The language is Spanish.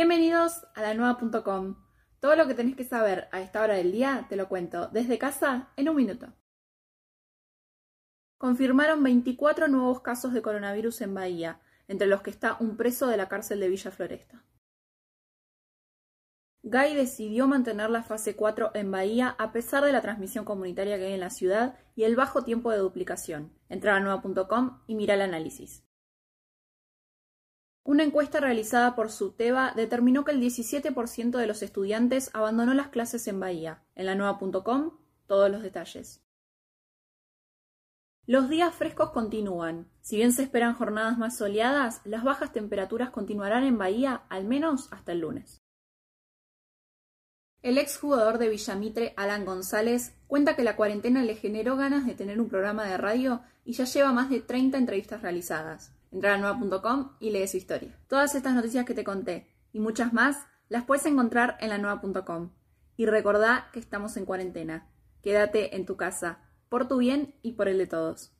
Bienvenidos a la nueva.com. Todo lo que tenés que saber a esta hora del día te lo cuento desde casa en un minuto. Confirmaron 24 nuevos casos de coronavirus en Bahía, entre los que está un preso de la cárcel de Villa Floresta. Gay decidió mantener la fase 4 en Bahía a pesar de la transmisión comunitaria que hay en la ciudad y el bajo tiempo de duplicación. Entra a nueva.com y mira el análisis. Una encuesta realizada por SUTEBA determinó que el 17% de los estudiantes abandonó las clases en Bahía. En la nueva.com, todos los detalles. Los días frescos continúan. Si bien se esperan jornadas más soleadas, las bajas temperaturas continuarán en Bahía al menos hasta el lunes. El exjugador de Villamitre, Alan González, cuenta que la cuarentena le generó ganas de tener un programa de radio y ya lleva más de 30 entrevistas realizadas. Entra a nueva.com y lee su historia. Todas estas noticias que te conté y muchas más las puedes encontrar en la nueva.com. Y recordá que estamos en cuarentena. Quédate en tu casa, por tu bien y por el de todos.